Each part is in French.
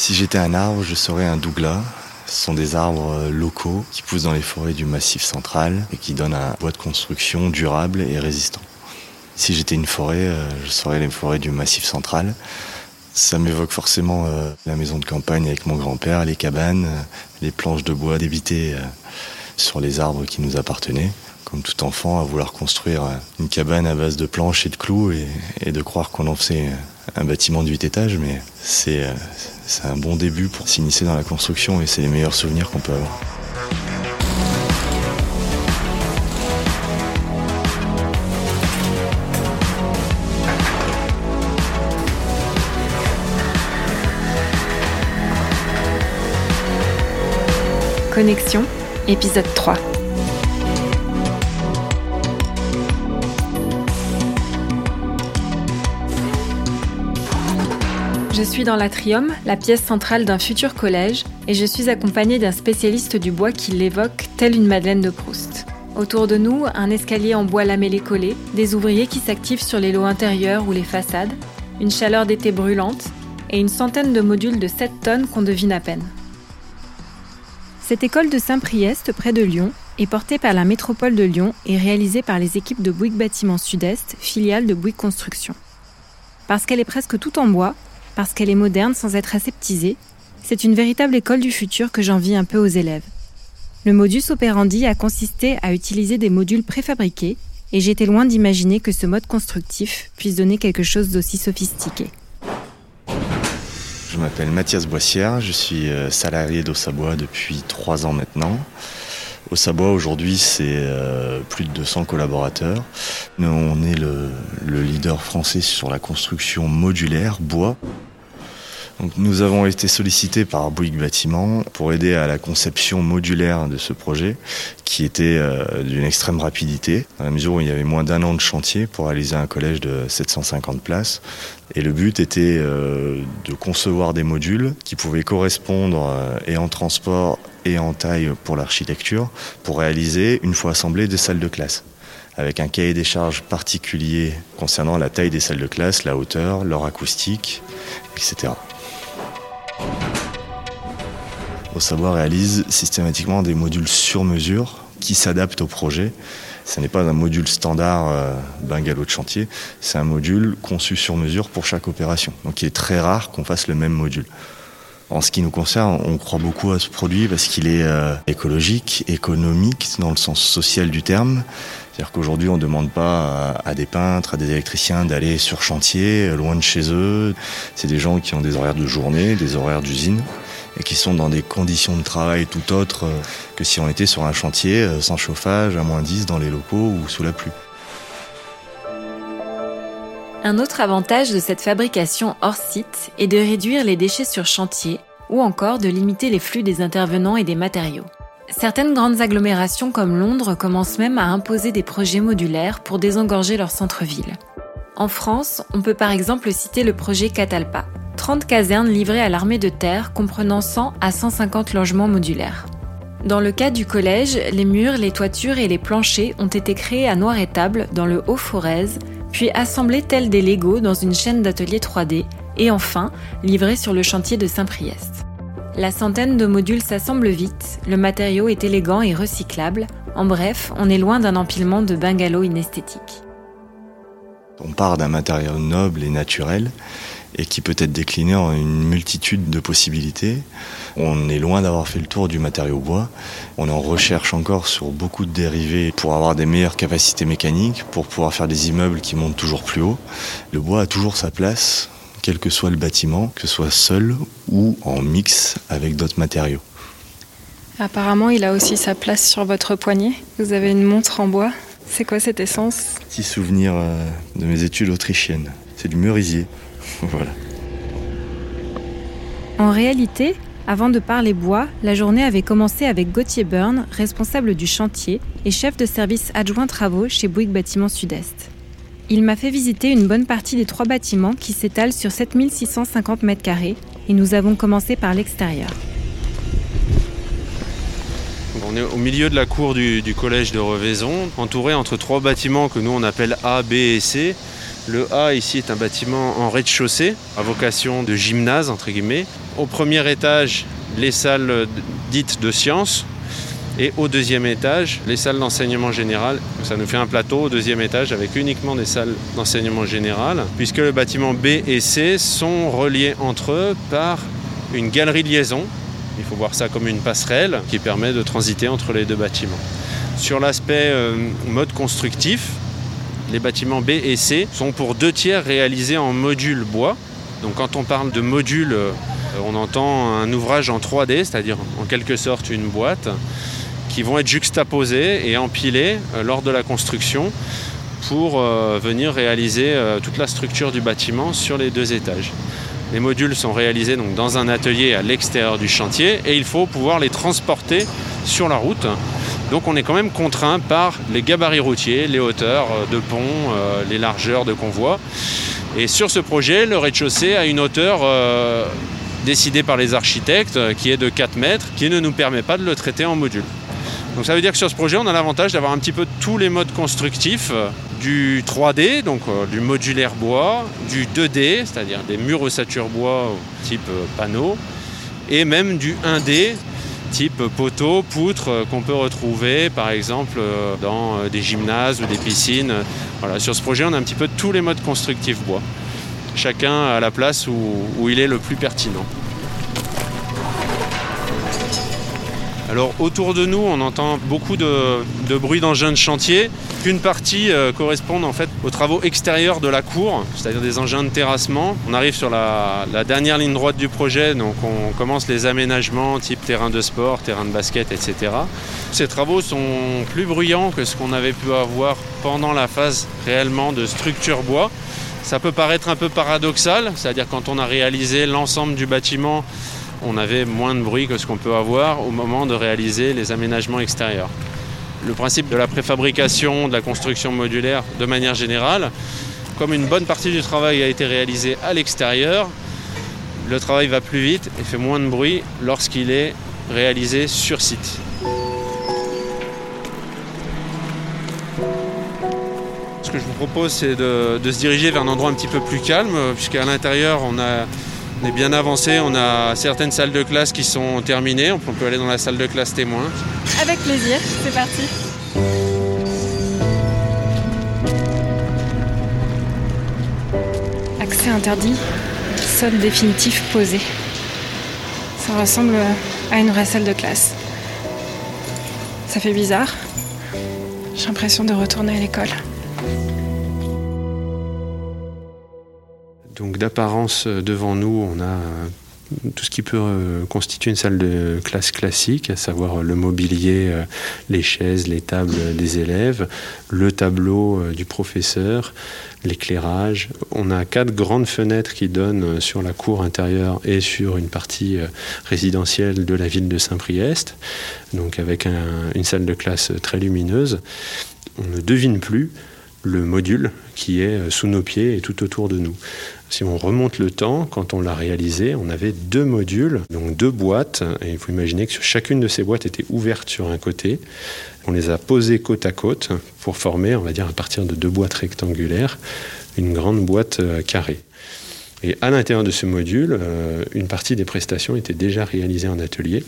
Si j'étais un arbre, je serais un douglas. Ce sont des arbres euh, locaux qui poussent dans les forêts du Massif central et qui donnent un bois de construction durable et résistant. Si j'étais une forêt, euh, je serais les forêts du Massif central. Ça m'évoque forcément euh, la maison de campagne avec mon grand-père, les cabanes, les planches de bois débitées sur les arbres qui nous appartenaient. Comme tout enfant, à vouloir construire une cabane à base de planches et de clous et, de croire qu'on en faisait un bâtiment de 8 étages, mais c'est c'est un bon début pour s'initier dans la construction et c'est les meilleurs souvenirs qu'on peut avoir. Connexion, épisode 3. Je suis dans l'atrium, la pièce centrale d'un futur collège, et je suis accompagnée d'un spécialiste du bois qui l'évoque telle une Madeleine de Proust. Autour de nous, un escalier en bois lamellé collé, des ouvriers qui s'activent sur les lots intérieurs ou les façades, une chaleur d'été brûlante, et une centaine de modules de 7 tonnes qu'on devine à peine. Cette école de Saint-Priest, près de Lyon, est portée par la métropole de Lyon et réalisée par les équipes de Bouygues Bâtiment Sud-Est, filiale de Bouygues Construction. Parce qu'elle est presque toute en bois, parce qu'elle est moderne sans être aseptisée, c'est une véritable école du futur que j'envie un peu aux élèves. Le modus operandi a consisté à utiliser des modules préfabriqués, et j'étais loin d'imaginer que ce mode constructif puisse donner quelque chose d'aussi sophistiqué. Je m'appelle Mathias Boissière, je suis euh, salarié d'Ossabois depuis trois ans maintenant. Ossabois aujourd'hui c'est euh, plus de 200 collaborateurs. Nous, on est le leader français sur la construction modulaire bois nous avons été sollicités par Bouygues Bâtiment pour aider à la conception modulaire de ce projet qui était euh, d'une extrême rapidité, dans la mesure où il y avait moins d'un an de chantier pour réaliser un collège de 750 places. Et le but était euh, de concevoir des modules qui pouvaient correspondre euh, et en transport et en taille pour l'architecture pour réaliser, une fois assemblés, des salles de classe avec un cahier des charges particulier concernant la taille des salles de classe, la hauteur, leur acoustique, etc. savoir réalise systématiquement des modules sur mesure qui s'adaptent au projet. Ce n'est pas un module standard euh, bungalow de chantier, c'est un module conçu sur mesure pour chaque opération. Donc il est très rare qu'on fasse le même module. En ce qui nous concerne, on croit beaucoup à ce produit parce qu'il est euh, écologique, économique dans le sens social du terme. C'est-à-dire qu'aujourd'hui, on ne demande pas à, des peintres, à des électriciens d'aller sur chantier, loin de chez eux. C'est des gens qui ont des horaires de journée, des horaires d'usine et qui sont dans des conditions de travail tout autres euh, que si on était sur un chantier euh, sans chauffage, à moins 10 dans les locaux ou sous la pluie. Un autre avantage de cette fabrication hors site est de réduire les déchets sur chantier ou encore de limiter les flux des intervenants et des matériaux. Certaines grandes agglomérations comme Londres commencent même à imposer des projets modulaires pour désengorger leur centre-ville. En France, on peut par exemple citer le projet Catalpa, 30 casernes livrées à l'armée de terre comprenant 100 à 150 logements modulaires. Dans le cas du collège, les murs, les toitures et les planchers ont été créés à noir et table dans le Haut-Forez, puis assemblés tels des Legos dans une chaîne d'ateliers 3D, et enfin livrés sur le chantier de Saint-Priest. La centaine de modules s'assemble vite, le matériau est élégant et recyclable, en bref, on est loin d'un empilement de bungalows inesthétiques. On part d'un matériau noble et naturel et qui peut être décliné en une multitude de possibilités. On est loin d'avoir fait le tour du matériau bois. On en recherche encore sur beaucoup de dérivés pour avoir des meilleures capacités mécaniques, pour pouvoir faire des immeubles qui montent toujours plus haut. Le bois a toujours sa place, quel que soit le bâtiment, que ce soit seul ou en mix avec d'autres matériaux. Apparemment, il a aussi sa place sur votre poignet. Vous avez une montre en bois. C'est quoi cette essence? Petit souvenir euh, de mes études autrichiennes. C'est du merisier. Voilà. En réalité, avant de parler bois, la journée avait commencé avec Gauthier Byrne, responsable du chantier et chef de service adjoint travaux chez Bouygues Bâtiment Sud-Est. Il m'a fait visiter une bonne partie des trois bâtiments qui s'étalent sur 7650 m2 et nous avons commencé par l'extérieur. On est au milieu de la cour du, du collège de Revaison, entouré entre trois bâtiments que nous on appelle A, B et C. Le A ici est un bâtiment en rez-de-chaussée, à vocation de gymnase entre guillemets. Au premier étage, les salles dites de sciences, et au deuxième étage, les salles d'enseignement général. Ça nous fait un plateau au deuxième étage avec uniquement des salles d'enseignement général, puisque le bâtiment B et C sont reliés entre eux par une galerie de liaison. Il faut voir ça comme une passerelle qui permet de transiter entre les deux bâtiments. Sur l'aspect euh, mode constructif, les bâtiments B et C sont pour deux tiers réalisés en modules bois. Donc quand on parle de modules, euh, on entend un ouvrage en 3D, c'est-à-dire en quelque sorte une boîte, qui vont être juxtaposés et empilés euh, lors de la construction pour euh, venir réaliser toute la structure du bâtiment sur les deux étages. Les modules sont réalisés donc dans un atelier à l'extérieur du chantier et il faut pouvoir les transporter sur la route. Donc on est quand même contraint par les gabarits routiers, les hauteurs de pont, les largeurs de convoi. Et sur ce projet, le rez-de-chaussée a une hauteur décidée par les architectes qui est de 4 mètres, qui ne nous permet pas de le traiter en module. Donc ça veut dire que sur ce projet, on a l'avantage d'avoir un petit peu tous les modes constructifs euh, du 3D, donc euh, du modulaire bois, du 2D, c'est-à-dire des murs ossature bois type euh, panneau, et même du 1D, type poteau, poutre, qu'on peut retrouver par exemple dans des gymnases ou des piscines. Sur ce projet, on a un petit peu tous les modes constructifs bois, chacun à la place où il est le plus pertinent. Alors autour de nous, on entend beaucoup de, bruit d'engins de chantier. Une partie euh, correspond en fait aux travaux extérieurs de la cour, c'est-à-dire des engins de terrassement. On arrive sur la, dernière ligne droite du projet, donc on commence les aménagements type terrain de sport, terrain de basket, etc. Ces travaux sont plus bruyants que ce qu'on avait pu avoir pendant la phase réellement de structure bois. Ça peut paraître un peu paradoxal, c'est-à-dire quand on a réalisé l'ensemble du bâtiment on avait moins de bruit que ce qu'on peut avoir au moment de réaliser les aménagements extérieurs. Le principe de la préfabrication, de la construction modulaire de manière générale, comme une bonne partie du travail a été réalisé à l'extérieur, le travail va plus vite et fait moins de bruit lorsqu'il est réalisé sur site. Ce que je vous propose, c'est de, de, se diriger vers un endroit un petit peu plus calme, puisqu'à l'intérieur, on a on est bien avancé, on a certaines salles de classe qui sont terminées, on peut aller dans la salle de classe témoin. Avec plaisir, c'est parti. Accès interdit, sol définitif posé. Ça ressemble à une vraie salle de classe. Ça fait bizarre. J'ai l'impression de retourner à l'école. D'apparence euh, devant nous, on a euh, tout ce qui peut euh, constituer une salle de classe classique, à savoir le mobilier, les chaises, les tables des élèves, le tableau du professeur, l'éclairage. On a quatre grandes fenêtres qui donnent sur la cour intérieure et sur une partie résidentielle de la ville de Saint-Priest, donc avec une salle de classe très lumineuse. On ne devine plus le module qui est sous nos pieds et tout autour de nous. Si on remonte le temps, quand on l'a réalisé, on avait deux modules, donc deux boîtes, et il faut imaginer que chacune de ces boîtes était ouverte sur un côté. On les a posées côte à côte pour former, on va dire à partir de deux boîtes rectangulaires, une grande boîte euh, carrée. Et à l'intérieur de ce module, euh, une partie des prestations était déjà réalisée en atelier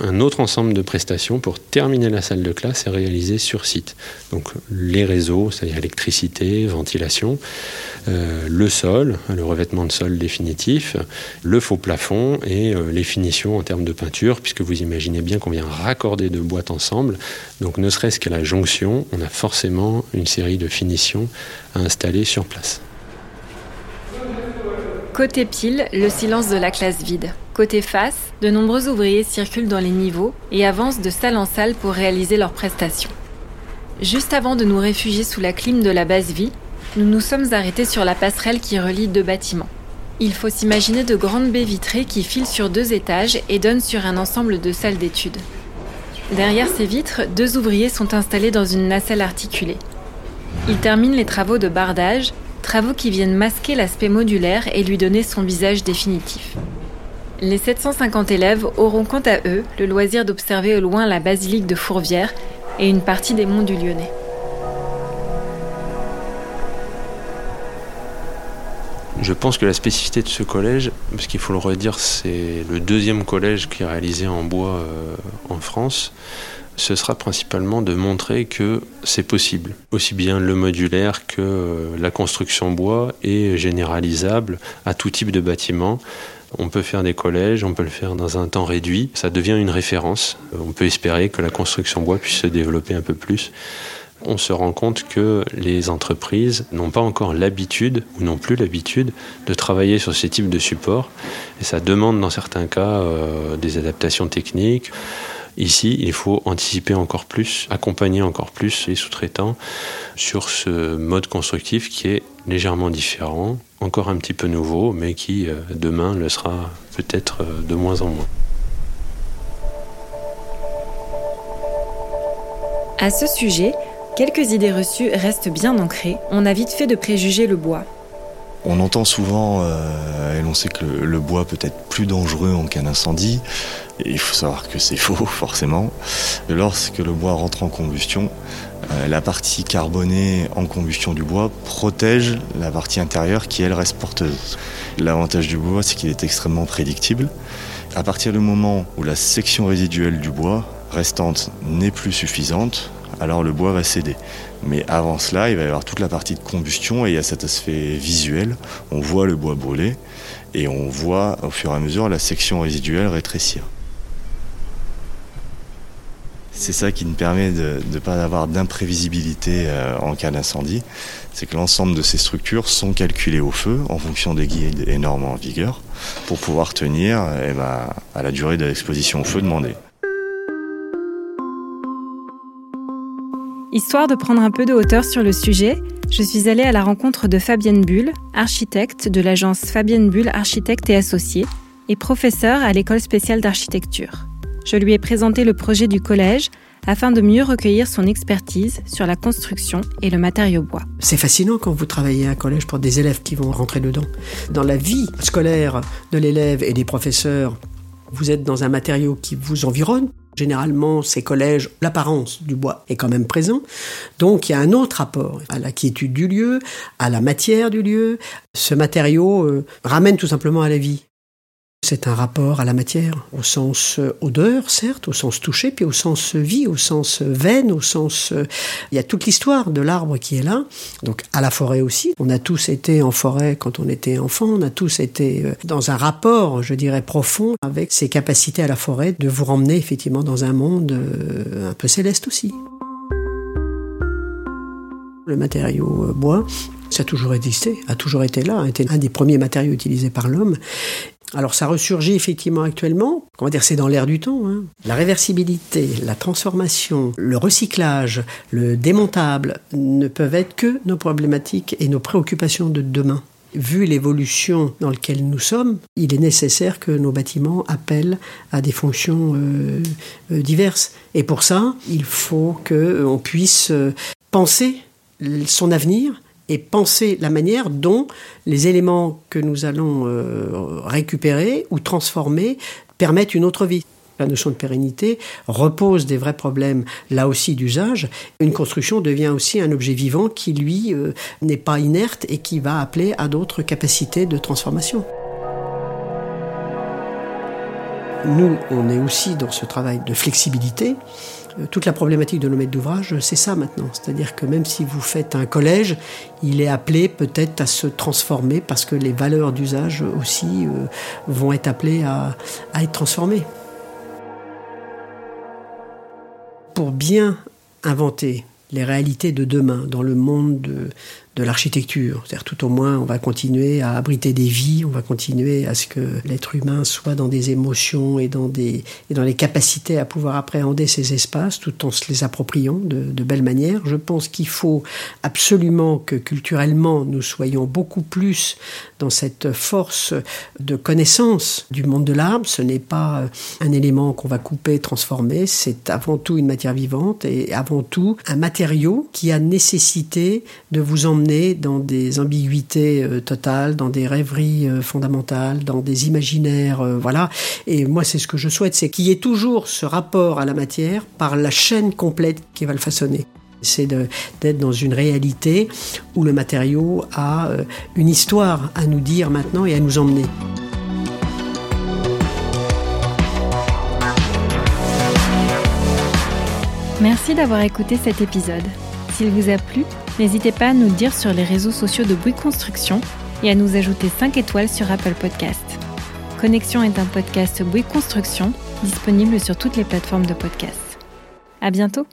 un autre ensemble de prestations pour terminer la salle de classe est réalisé sur site. Donc les réseaux, c'est-à-dire électricité, ventilation, euh, le sol, le revêtement de sol définitif, le faux plafond et euh, les finitions en termes de peinture, puisque vous imaginez bien qu'on vient raccorder deux boîtes ensemble. Donc ne serait-ce qu'à la jonction, on a forcément une série de finitions à installer sur place. Côté pile, le silence de la classe vide. Côté face, de nombreux ouvriers circulent dans les niveaux et avancent de salle en salle pour réaliser leurs prestations. Juste avant de nous réfugier sous la clim de la base vie, nous nous sommes arrêtés sur la passerelle qui relie deux bâtiments. Il faut s'imaginer de grandes baies vitrées qui filent sur deux étages et donnent sur un ensemble de salles d'études. Derrière ces vitres, deux ouvriers sont installés dans une nacelle articulée. Ils terminent les travaux de bardage travaux qui viennent masquer l'aspect modulaire et lui donner son visage définitif. Les 750 élèves auront quant à eux le loisir d'observer au loin la basilique de Fourvière et une partie des monts du Lyonnais. Je pense que la spécificité de ce collège, parce qu'il faut le redire, c'est le deuxième collège qui est réalisé en bois euh, en France, ce sera principalement de montrer que c'est possible. Aussi bien le modulaire que euh, la construction bois est généralisable à tout type de bâtiment. On peut faire des collèges, on peut le faire dans un temps réduit. Ça devient une référence. On peut espérer que la construction bois puisse se développer un peu plus. On se rend compte que les entreprises n'ont pas encore l'habitude, ou non plus l'habitude, de travailler sur ces types de supports. Et ça demande dans certains cas euh, des adaptations techniques. Ici, il faut anticiper encore plus, accompagner encore plus les sous-traitants sur ce mode constructif qui est légèrement différent, encore un petit peu nouveau, mais qui euh, demain le sera peut-être euh, de moins en moins. À ce sujet, quelques idées reçues restent bien ancrées. On a vite fait de préjuger le bois. On entend souvent, euh, et l'on sait que le, bois peut être plus dangereux en cas d'incendie. Et il faut savoir que c'est faux, forcément. Lorsque le bois rentre en combustion, euh, la partie carbonée en combustion du bois protège la partie intérieure qui, elle, reste porteuse. L'avantage du bois, c'est qu'il est extrêmement prédictible. À partir du moment où la section résiduelle du bois restante n'est plus suffisante, alors le bois va céder. Mais avant cela, il va y avoir toute la partie de combustion et il y a cet aspect visuel. On voit le bois brûler et on voit au fur et à mesure la section résiduelle rétrécir. C'est ça qui nous permet de ne pas avoir d'imprévisibilité euh, en cas d'incendie. C'est que l'ensemble de ces structures sont calculées au feu en fonction des guides et en vigueur pour pouvoir tenir eh ben, à la durée de l'exposition au feu demandée. Histoire de prendre un peu de hauteur sur le sujet, je suis allée à la rencontre de Fabienne Bull, architecte de l'agence Fabienne Bull Architecte et Associés, et professeure à l'école spéciale d'architecture. Je lui ai présenté le projet du collège afin de mieux recueillir son expertise sur la construction et le matériau bois. C'est fascinant quand vous travaillez à un collège pour des élèves qui vont rentrer dedans. Dans la vie scolaire de l'élève et des professeurs, vous êtes dans un matériau qui vous environne, Généralement, ces collèges, l'apparence du bois est quand même présent. Donc, il y a un autre rapport à la quiétude du lieu, à la matière du lieu. Ce matériau euh, ramène tout simplement à la vie. C'est un rapport à la matière, au sens euh, odeur, certes, au sens toucher, puis au sens vie, au sens veine, au sens... Euh, il y a toute l'histoire de l'arbre qui est là, donc à la forêt aussi. On a tous été en forêt quand on était enfant, on a tous été euh, dans un rapport, je dirais, profond avec ces capacités à la forêt de vous ramener effectivement dans un monde un peu céleste aussi. Le matériau bois, ça a toujours existé, a toujours été là, a été un des premiers matériaux utilisés par l'homme. Alors ça ressurgit effectivement actuellement, on va dire c'est dans l'air du temps. Hein. La réversibilité, la transformation, le recyclage, le démontable ne peuvent être que nos problématiques et nos préoccupations de demain. Vu l'évolution dans laquelle nous sommes, il est nécessaire que nos bâtiments appellent à des fonctions euh, euh, diverses. Et pour ça, il faut qu'on puisse euh, penser son avenir et penser la manière dont les éléments que nous allons euh, récupérer ou transformer permettent une autre vie. La notion de pérennité repose des vrais problèmes, là aussi, d'usage. Une construction devient aussi un objet vivant qui, lui, euh, n'est pas inerte et qui va appeler à d'autres capacités de transformation. Nous, on est aussi dans ce travail de flexibilité toute la problématique de nos maîtres d'ouvrage, c'est ça maintenant. C'est-à-dire que même si vous faites un collège, il est appelé peut-être à se transformer parce que les valeurs d'usage aussi euh, vont être appelées à, à être transformées. Pour bien inventer les réalités de demain dans le monde de, de l'architecture. C'est-à-dire tout au moins, on va continuer à abriter des vies, on va continuer à ce que l'être humain soit dans des émotions et dans, des, et dans les capacités à pouvoir appréhender ces espaces tout en se les appropriant de, de belle manière. Je pense qu'il faut absolument que culturellement nous soyons beaucoup plus dans cette force de connaissance du monde de l'arbre. Ce n'est pas un élément qu'on va couper, transformer, c'est avant tout une matière vivante et avant tout un matériau qui a nécessité de vous emmener dans des ambiguïtés euh, totales, dans des rêveries euh, fondamentales, dans des imaginaires, euh, voilà. Et moi, c'est ce que je souhaite, c'est qu'il y ait toujours ce rapport à la matière par la chaîne complète qui va le façonner. C'est d'être dans une réalité où le matériau a une histoire à nous dire maintenant et à nous emmener. Merci d'avoir écouté cet épisode. S'il vous a plu, n'hésitez pas à nous dire sur les réseaux sociaux de Bouygues Construction et à nous ajouter 5 étoiles sur Apple Podcast. Connexion est un podcast Bouygues Construction disponible sur toutes les plateformes de podcast. À bientôt!